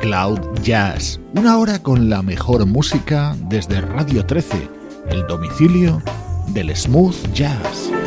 Cloud Jazz, una hora con la mejor música desde Radio 13, el domicilio del smooth jazz.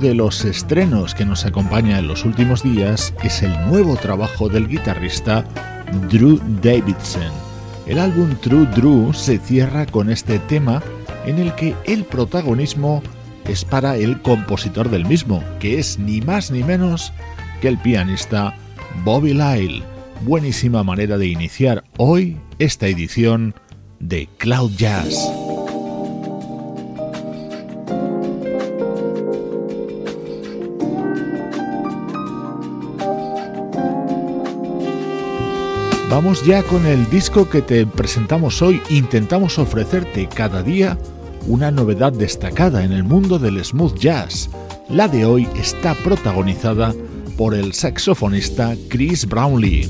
De los estrenos que nos acompaña en los últimos días es el nuevo trabajo del guitarrista Drew Davidson. El álbum True Drew se cierra con este tema en el que el protagonismo es para el compositor del mismo, que es ni más ni menos que el pianista Bobby Lyle. Buenísima manera de iniciar hoy esta edición de Cloud Jazz. Vamos ya con el disco que te presentamos hoy. Intentamos ofrecerte cada día una novedad destacada en el mundo del smooth jazz. La de hoy está protagonizada por el saxofonista Chris Brownlee.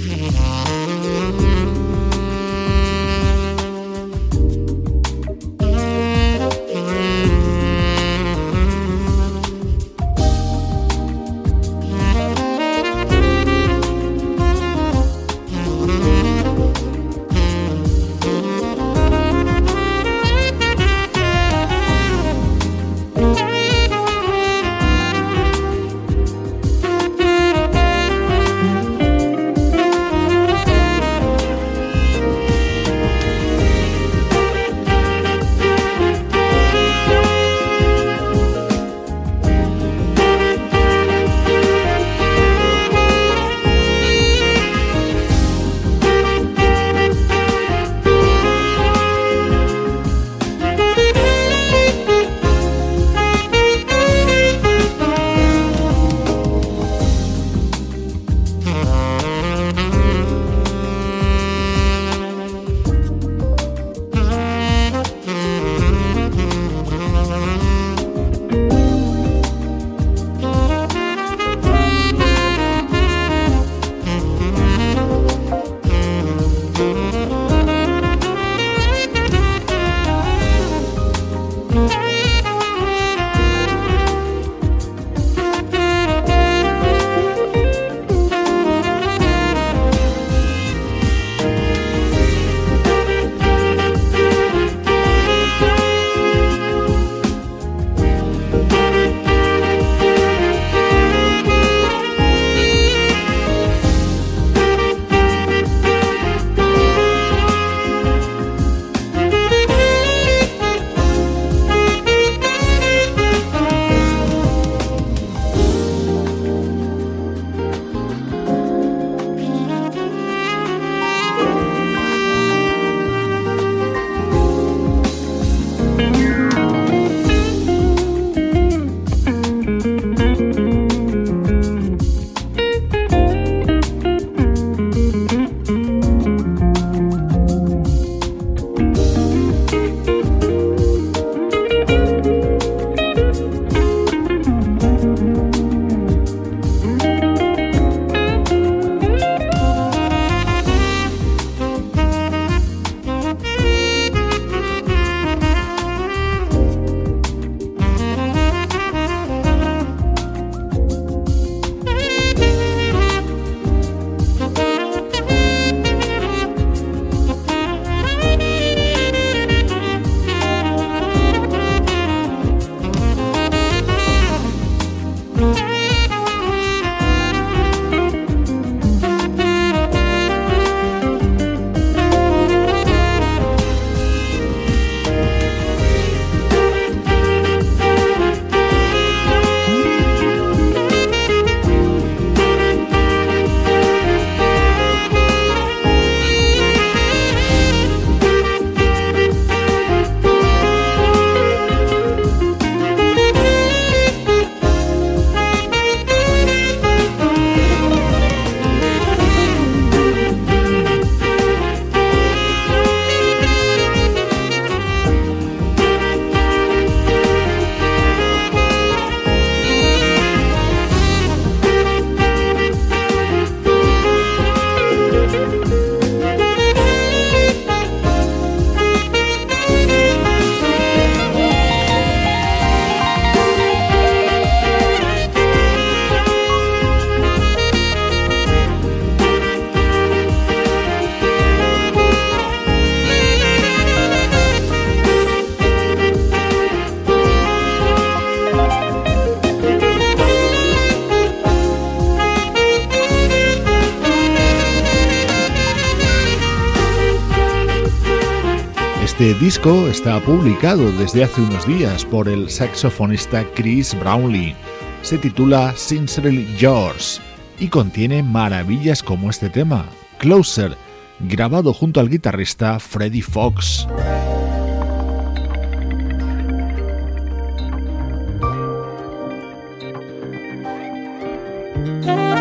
Disco está publicado desde hace unos días por el saxofonista Chris Brownlee. Se titula Sincerely Yours y contiene maravillas como este tema, Closer, grabado junto al guitarrista Freddie Fox.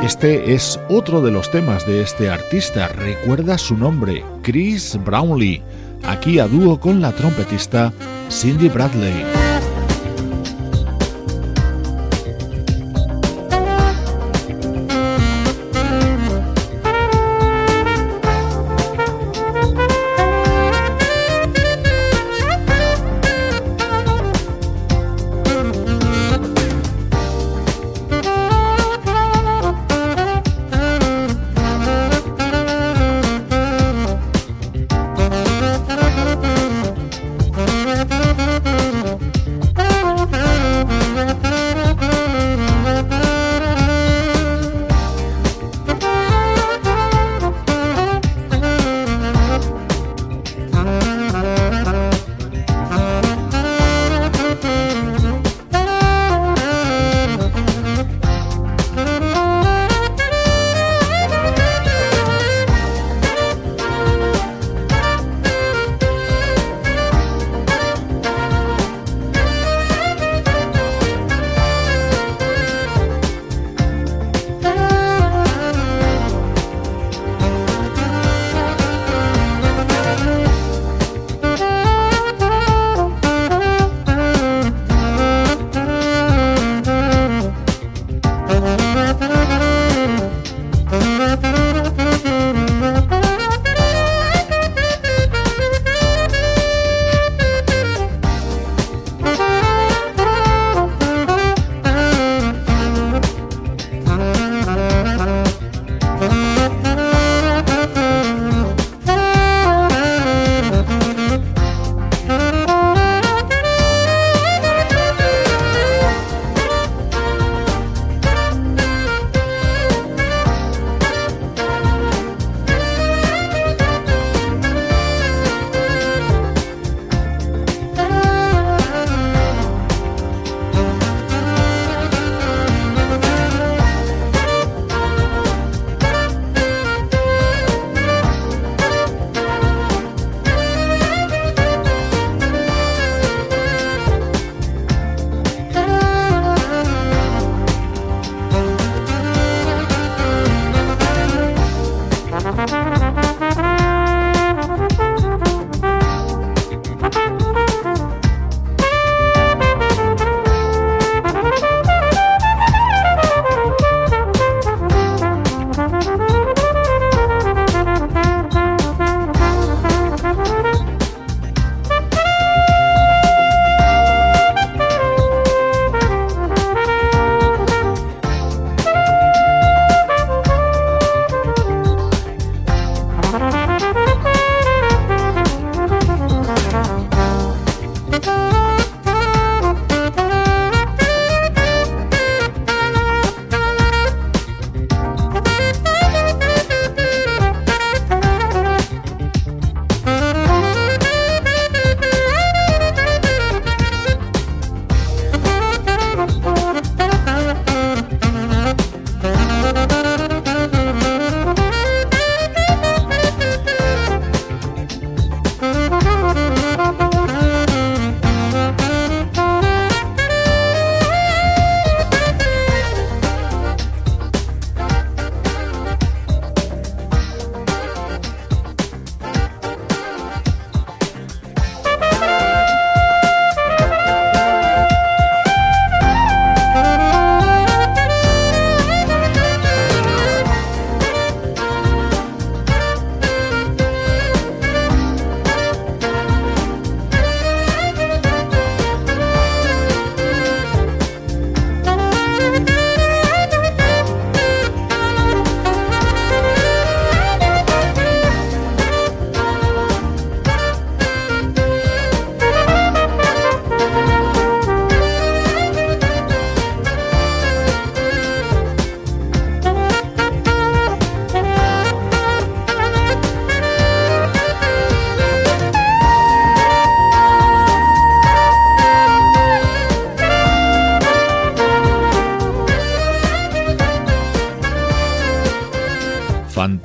Este es otro de los temas de este artista, recuerda su nombre, Chris Brownlee, aquí a dúo con la trompetista Cindy Bradley.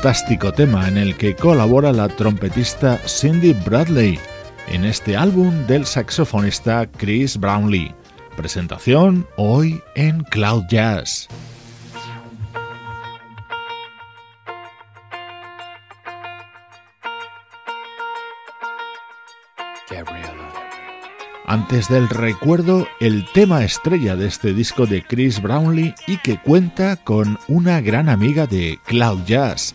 Fantástico tema en el que colabora la trompetista Cindy Bradley en este álbum del saxofonista Chris Brownlee. Presentación hoy en Cloud Jazz. Antes del recuerdo, el tema estrella de este disco de Chris Brownlee y que cuenta con una gran amiga de Cloud Jazz,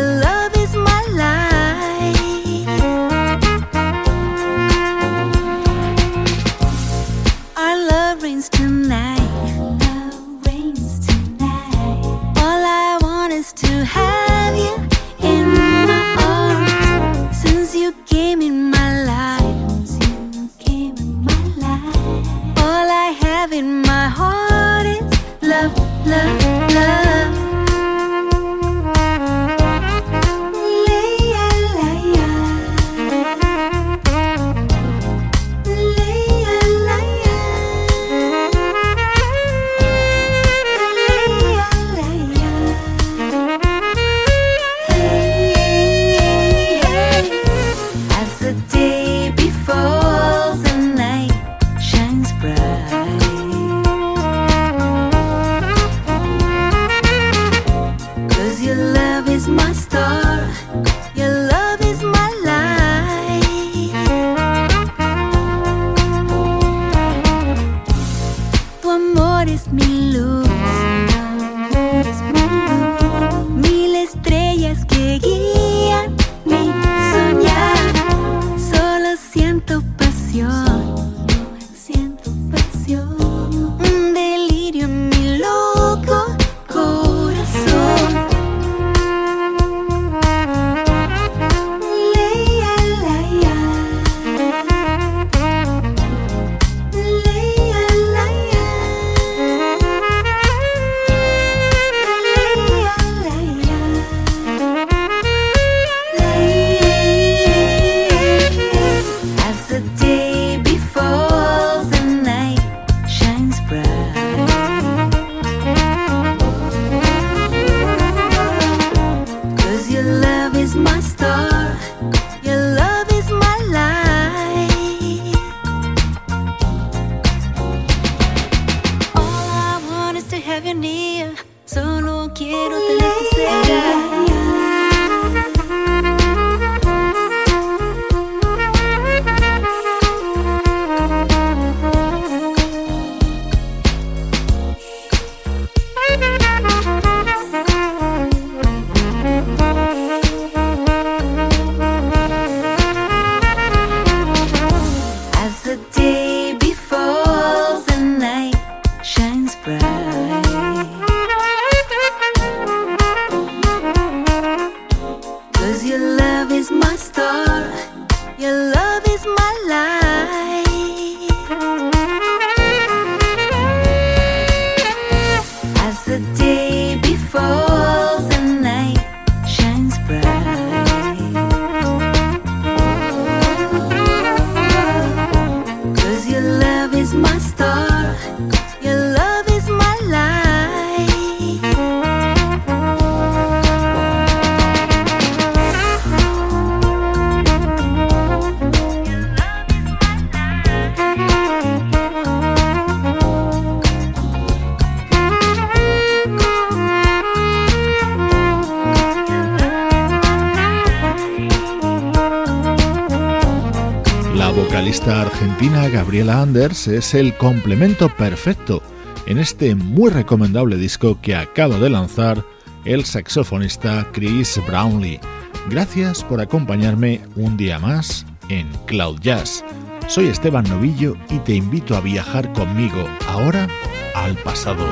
Gabriela Anders es el complemento perfecto en este muy recomendable disco que acaba de lanzar el saxofonista Chris Brownlee. Gracias por acompañarme un día más en Cloud Jazz. Soy Esteban Novillo y te invito a viajar conmigo ahora al pasado.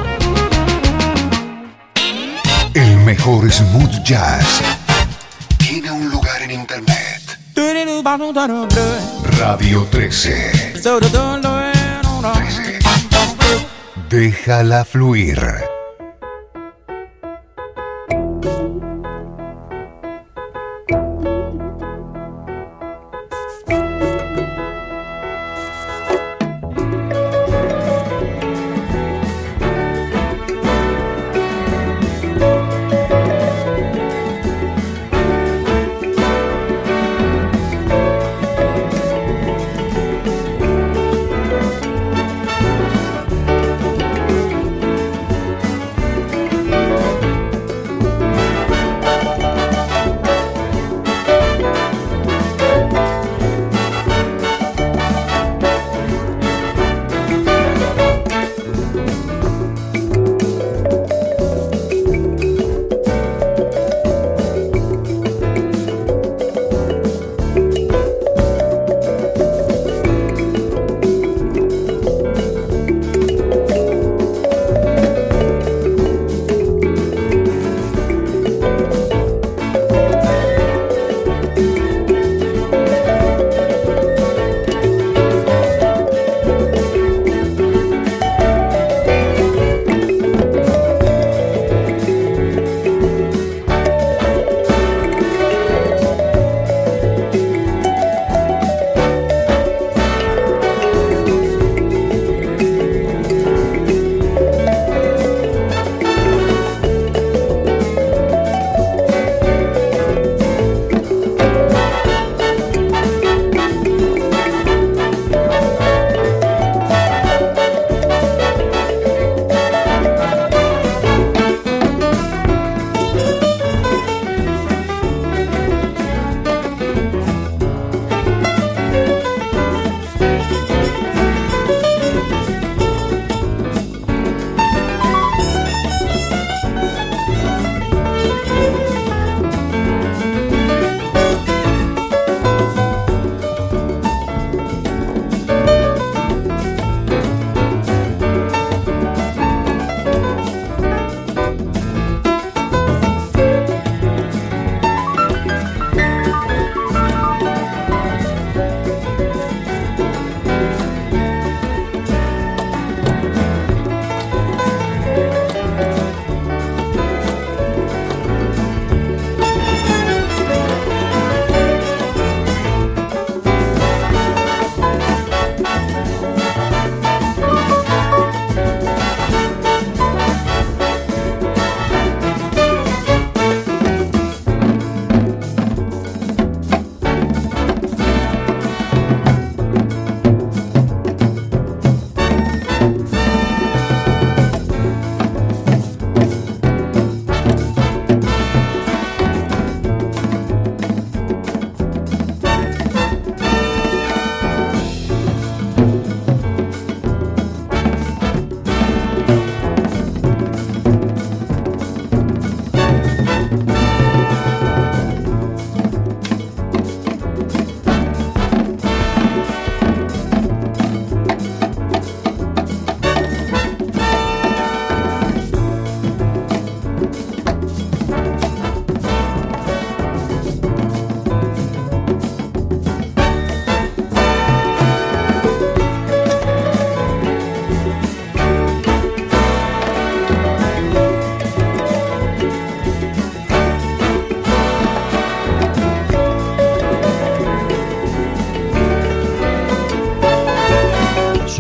El mejor smooth jazz tiene un lugar en internet Radio 13. Déjala fluir.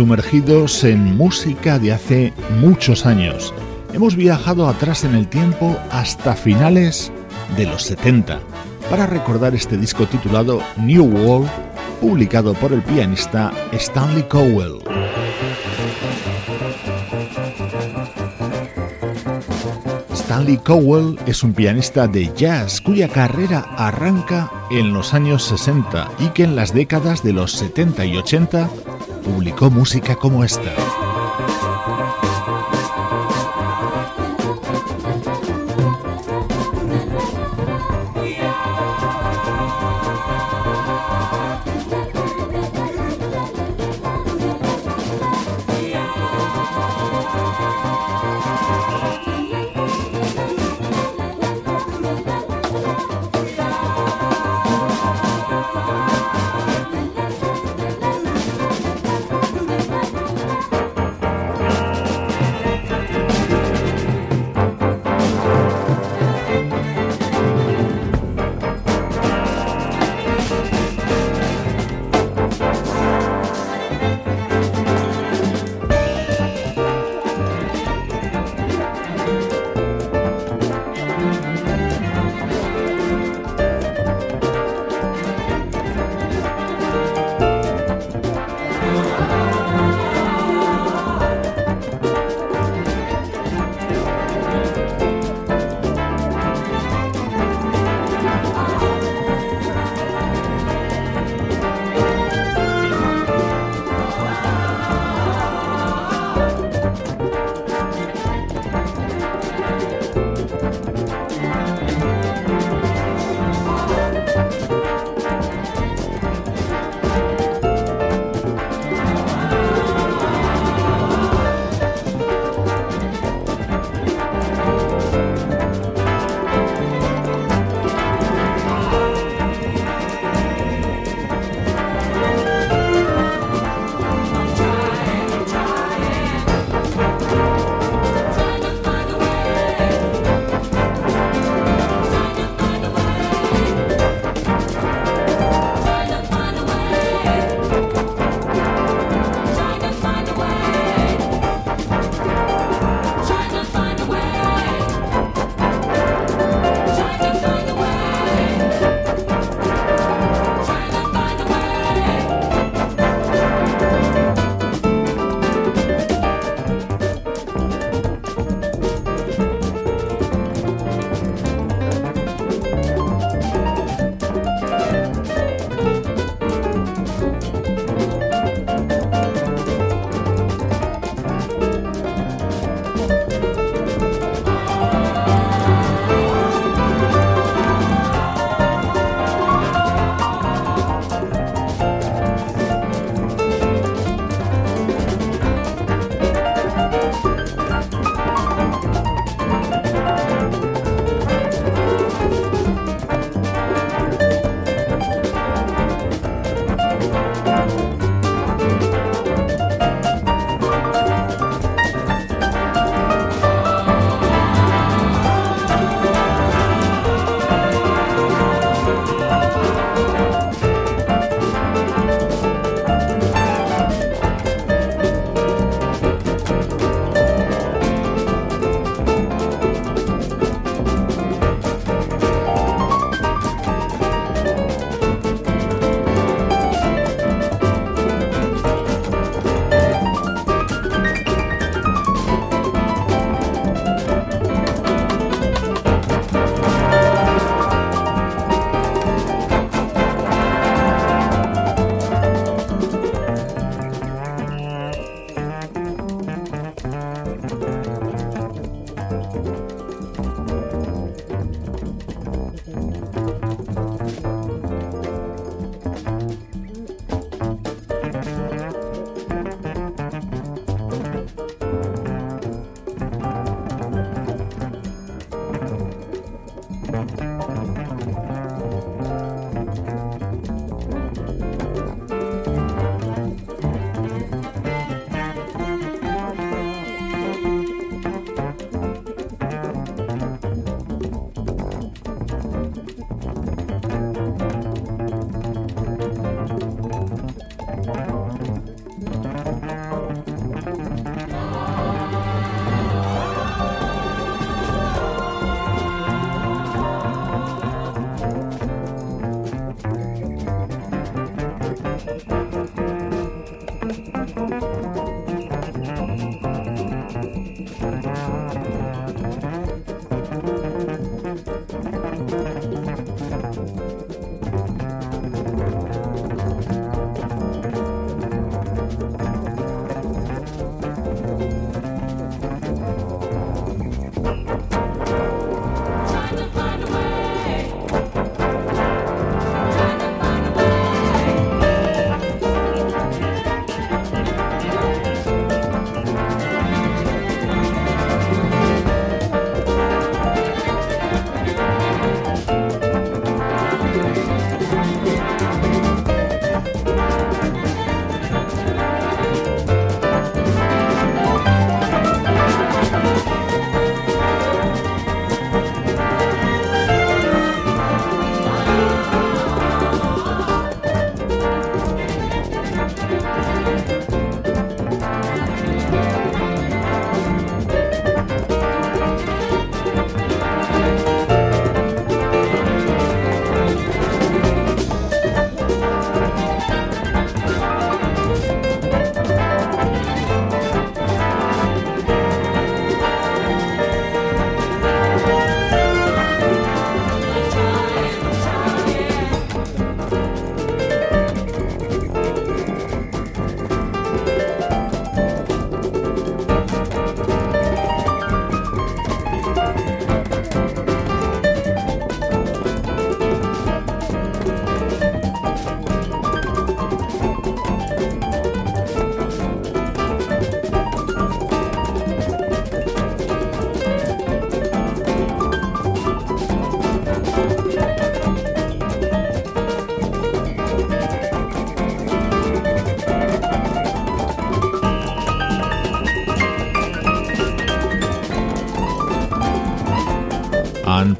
Sumergidos en música de hace muchos años. Hemos viajado atrás en el tiempo hasta finales de los 70 para recordar este disco titulado New World, publicado por el pianista Stanley Cowell. Stanley Cowell es un pianista de jazz cuya carrera arranca en los años 60 y que en las décadas de los 70 y 80 publicó música como esta.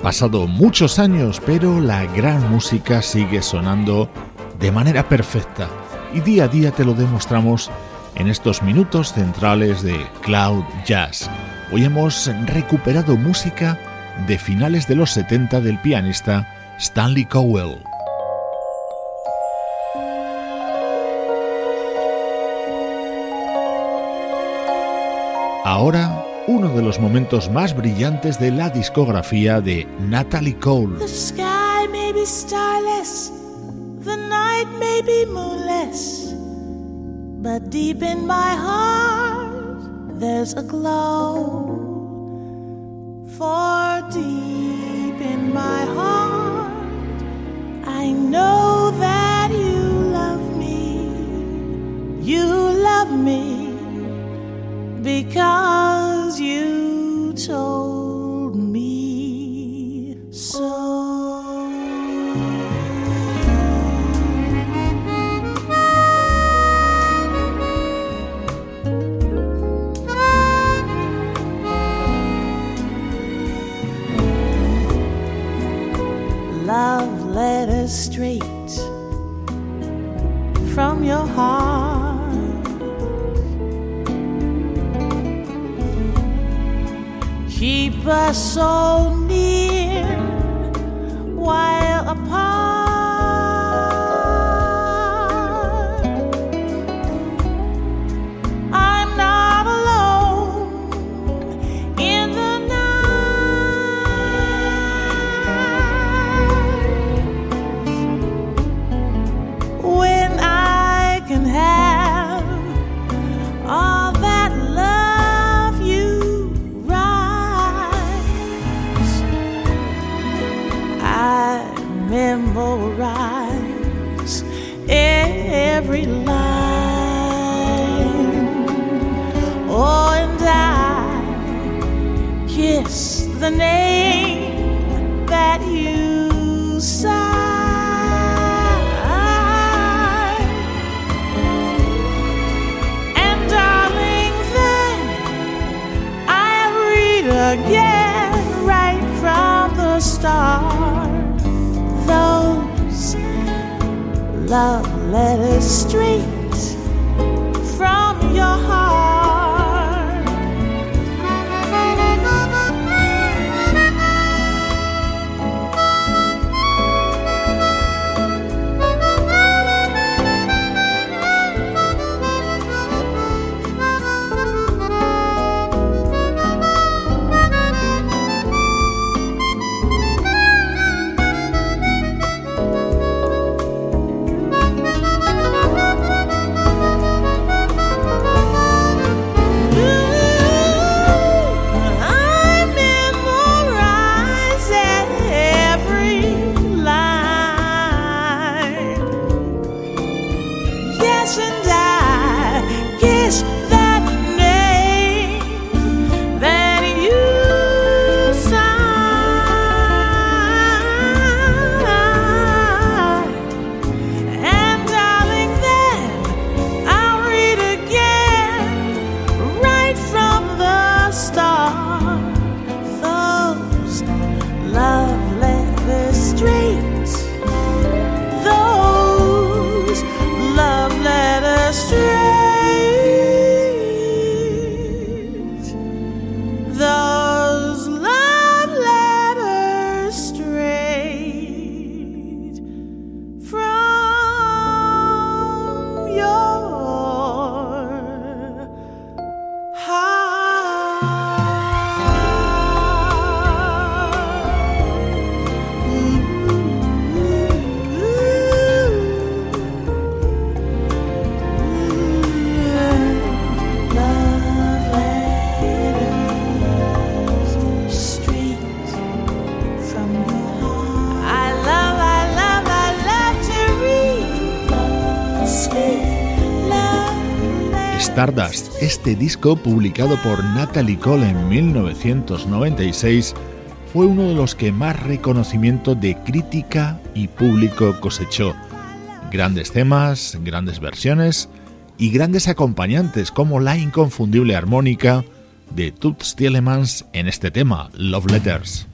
Pasado muchos años, pero la gran música sigue sonando de manera perfecta y día a día te lo demostramos en estos minutos centrales de Cloud Jazz. Hoy hemos recuperado música de finales de los 70 del pianista Stanley Cowell. Ahora, uno de los momentos más brillantes de la discografía de Natalie Cole. The sky may be starless, the night may be moonless, but deep in my heart there's a glow. For deep in my heart, I know that you love me. You love me because you told by soul. Este disco publicado por Natalie Cole en 1996, fue uno de los que más reconocimiento de crítica y público cosechó. Grandes temas, grandes versiones y grandes acompañantes como la inconfundible armónica de Toots Tielemans en este tema, Love Letters.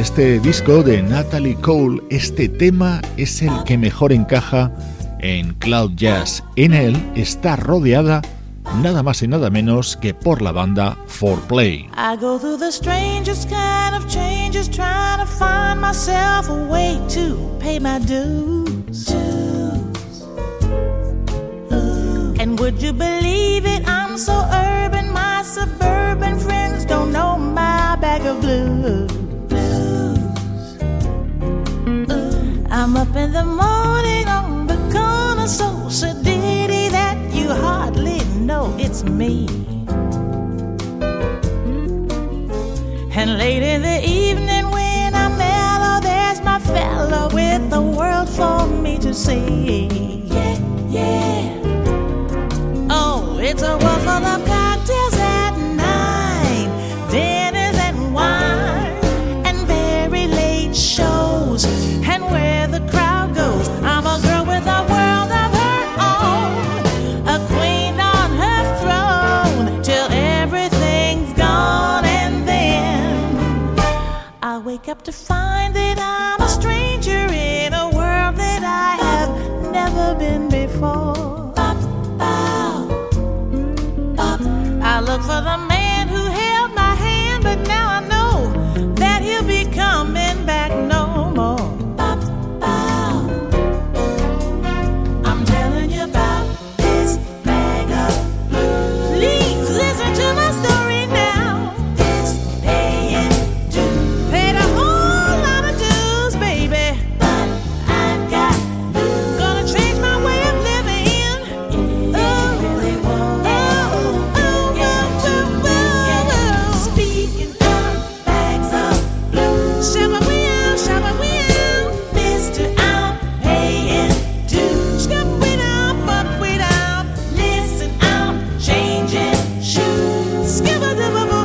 Este disco de Natalie Cole, este tema es el que mejor encaja en Cloud Jazz. En él está rodeada nada más y nada menos que por la banda 4Play. I go through the strangest kind of changes trying to find myself a way to pay my dues. And would you believe it? I'm so urban, my suburban friends don't know my bag of blues. So sedity that you hardly know it's me. And late in the evening when I'm mellow, oh, there's my fellow with the world for me to see. Yeah, yeah. Oh, it's a world full of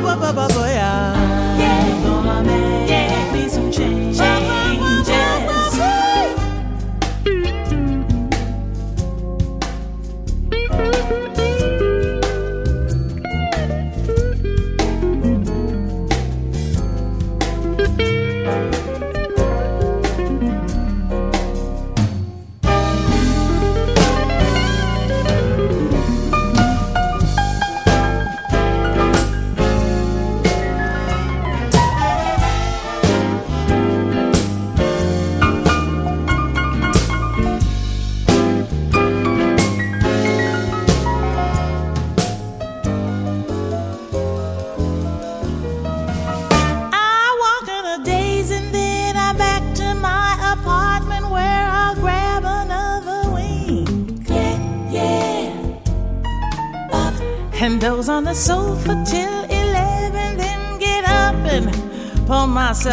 baba baboia.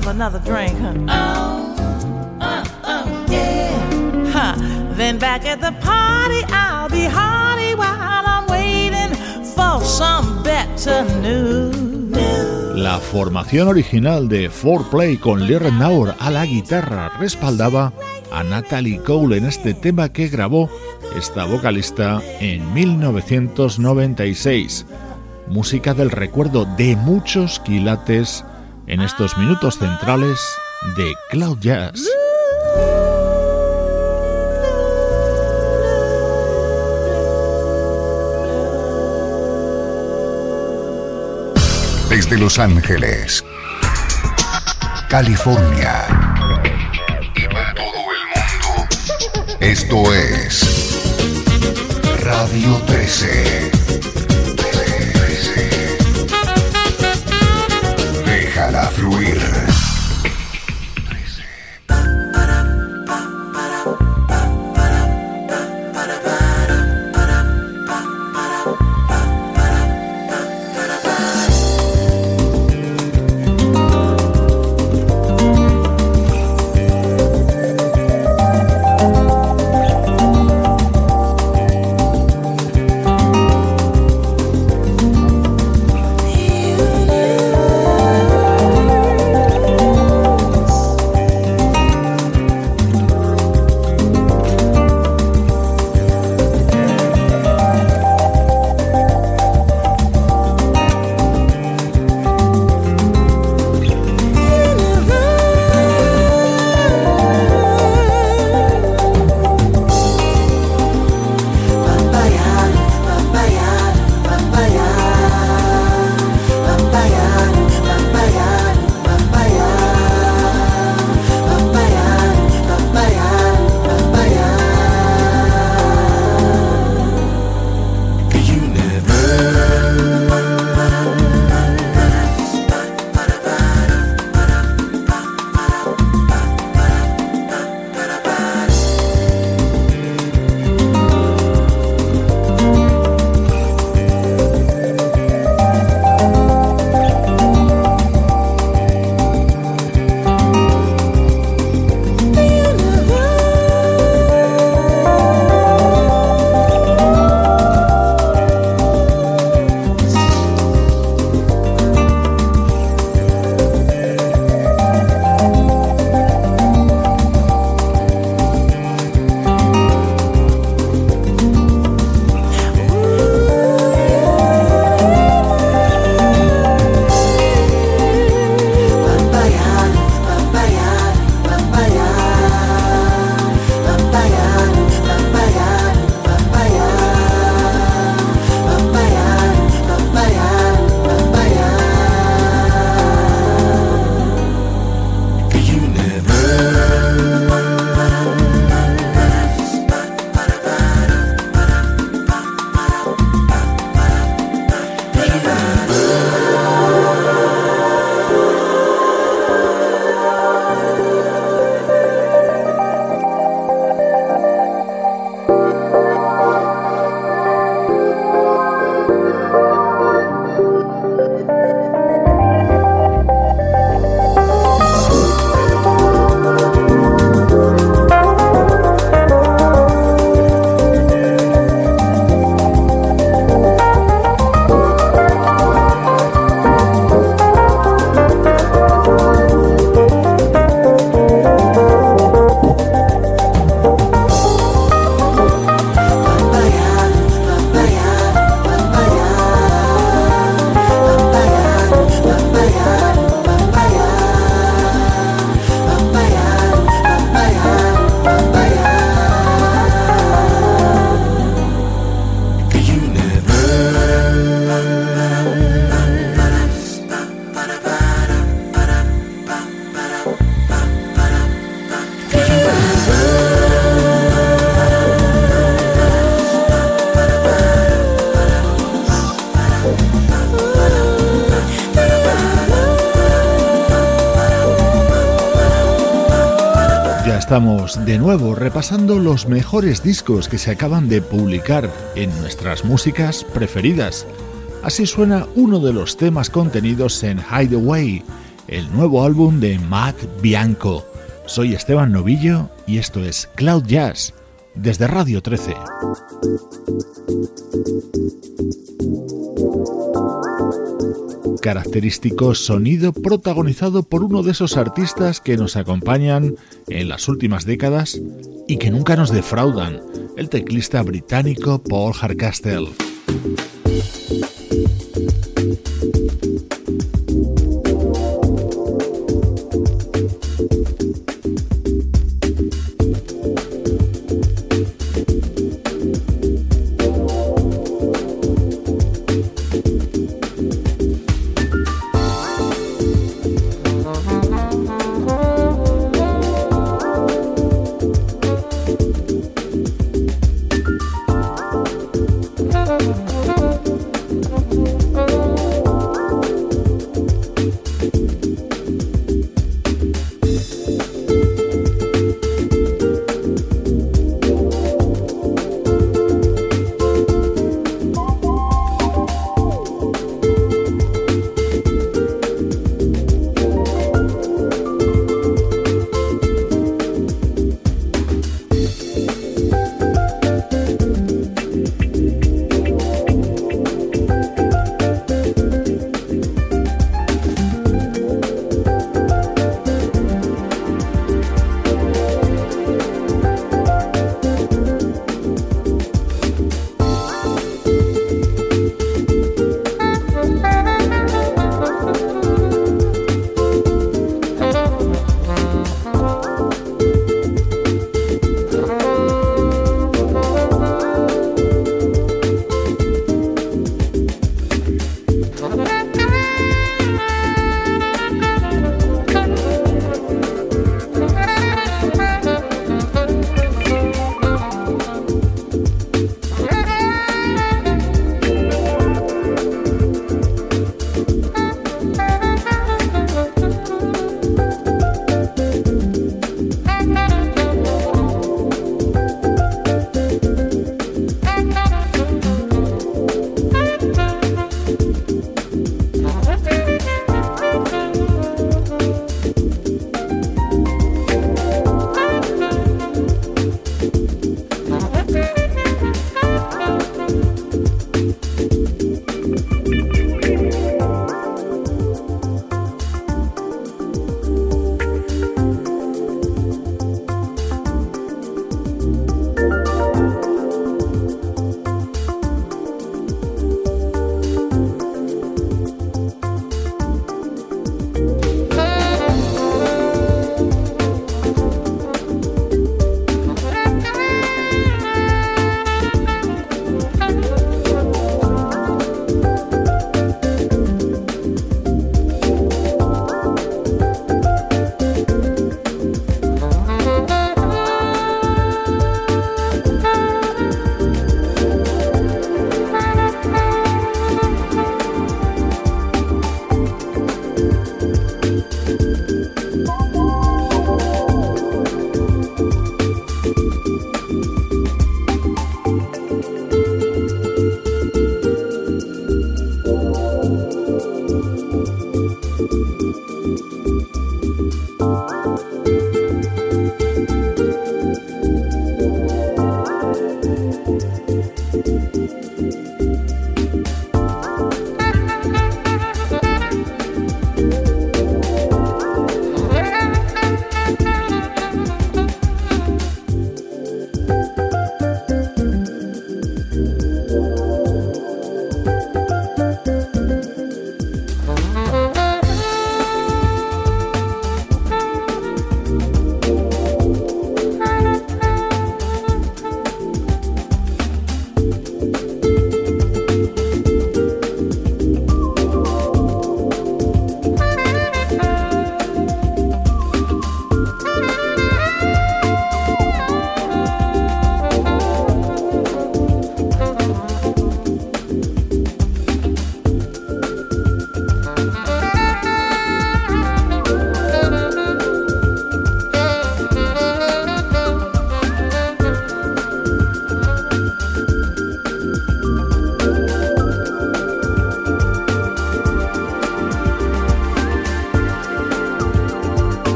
Pour myself another drink. Oh, yeah. Huh. Then back at the party, I'll be hearty while I'm waiting for some better news. La formación original de 4Play con Lee Naur a la guitarra respaldaba a Natalie Cole en este tema que grabó esta vocalista en 1996. Música del recuerdo de muchos quilates en estos minutos centrales de Cloud Jazz. Desde Los Ángeles, California y para todo el mundo, esto es Radio 13. Fluir. Comenzamos de nuevo repasando los mejores discos que se acaban de publicar en nuestras músicas preferidas. Así suena uno de los temas contenidos en Hideaway, el nuevo álbum de Matt Bianco. Soy Esteban Novillo y esto es Cloud Jazz desde Radio 13. Característico sonido protagonizado por uno de esos artistas que nos acompañan en las últimas décadas y que nunca nos defraudan, el teclista británico Paul Harcastle.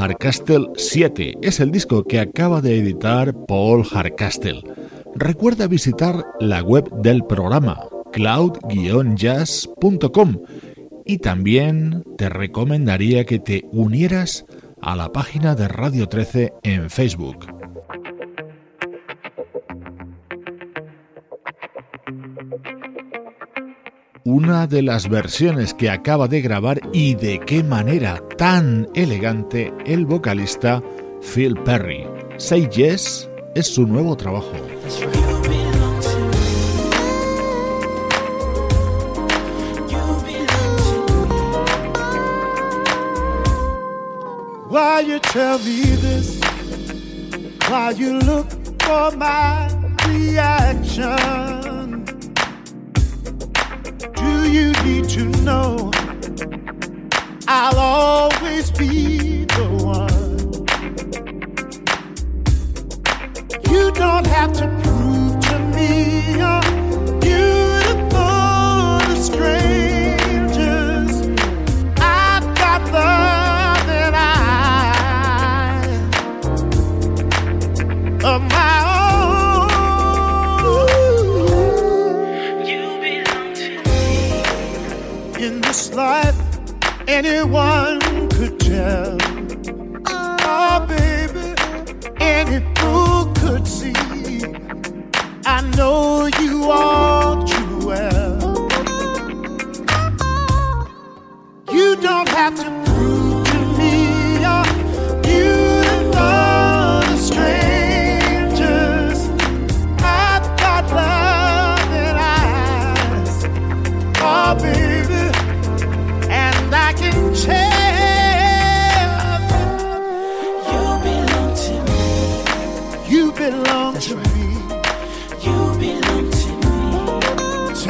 Hardcastle 7 es el disco que acaba de editar Paul Hardcastle. Recuerda visitar la web del programa cloud-jazz.com y también te recomendaría que te unieras a la página de Radio 13 en Facebook. Una de las versiones que acaba de grabar y de qué manera tan elegante el vocalista Phil Perry. Say Yes es su nuevo trabajo. Why you tell me this? Why you look for my reaction? You need to know. I'll always be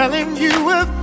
Telling you a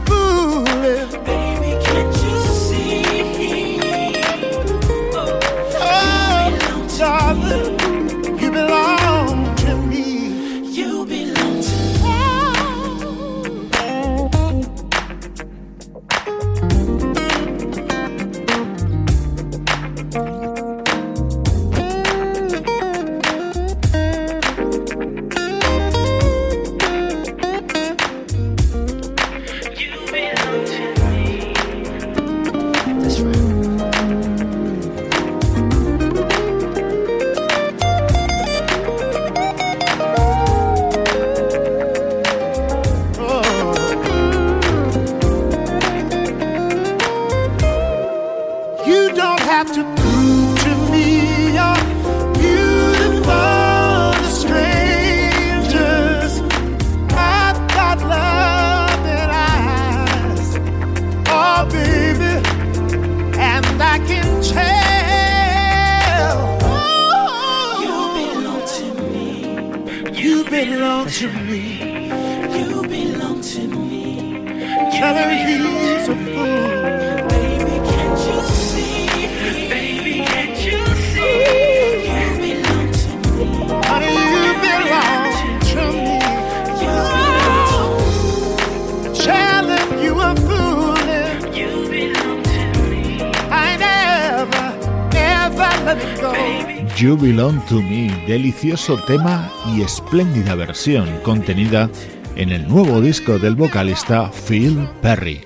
to Me, delicioso tema y espléndida versión contenida en el nuevo disco del vocalista Phil Perry.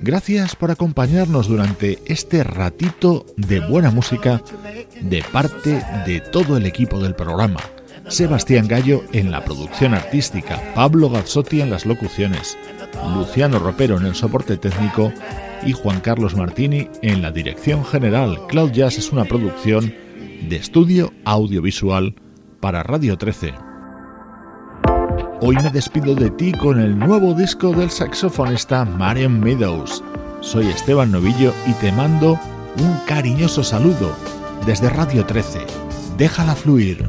Gracias por acompañarnos durante este ratito de buena música de parte de todo el equipo del programa. Sebastián Gallo en la producción artística, Pablo Gazzotti en las locuciones, Luciano Ropero en el soporte técnico y Juan Carlos Martini en la dirección general. Cloud Jazz es una producción de estudio audiovisual para Radio 13. Hoy me despido de ti con el nuevo disco del saxofonista Marion Meadows. Soy Esteban Novillo y te mando un cariñoso saludo desde Radio 13. Déjala fluir.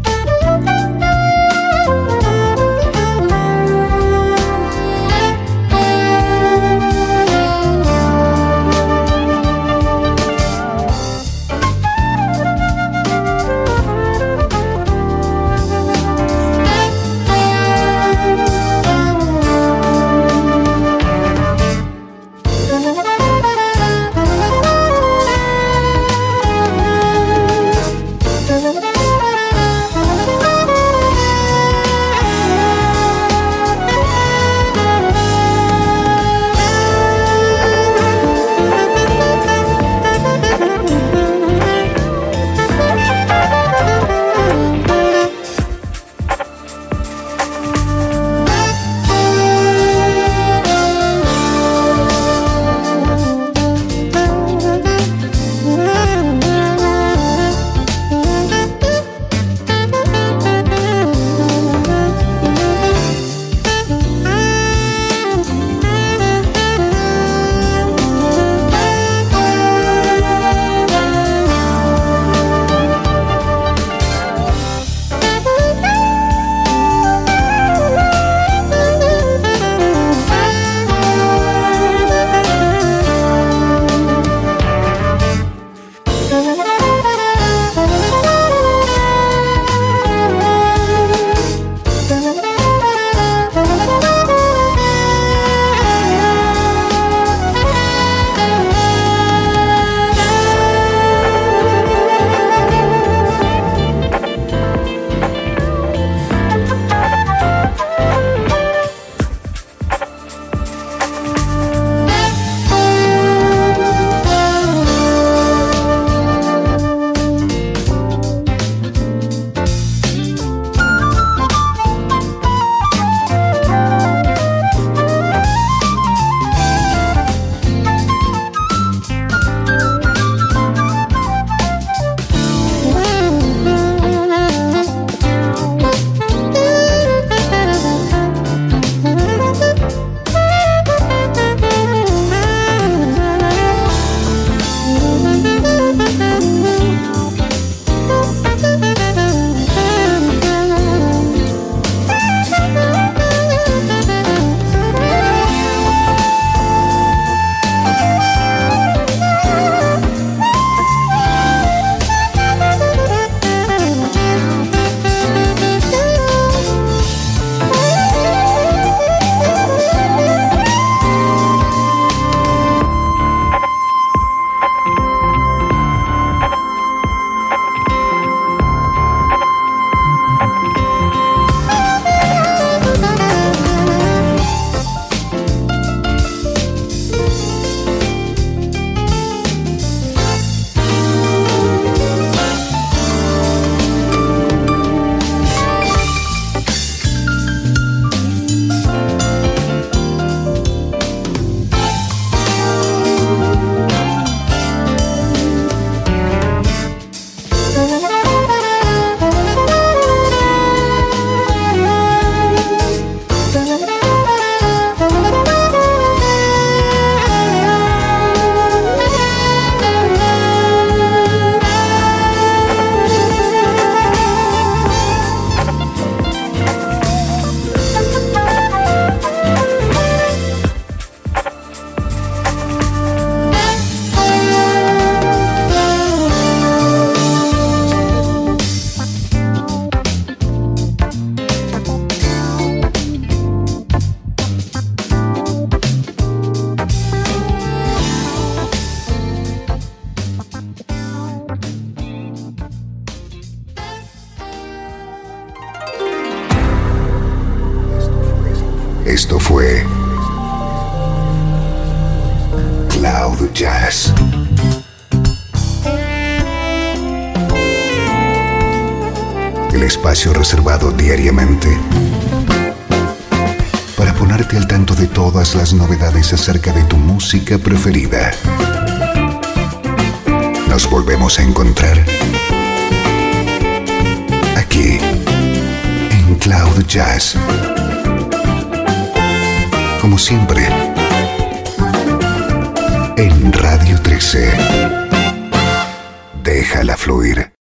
Música preferida. Nos volvemos a encontrar aquí en Cloud Jazz. Como siempre, en Radio 13. Déjala fluir.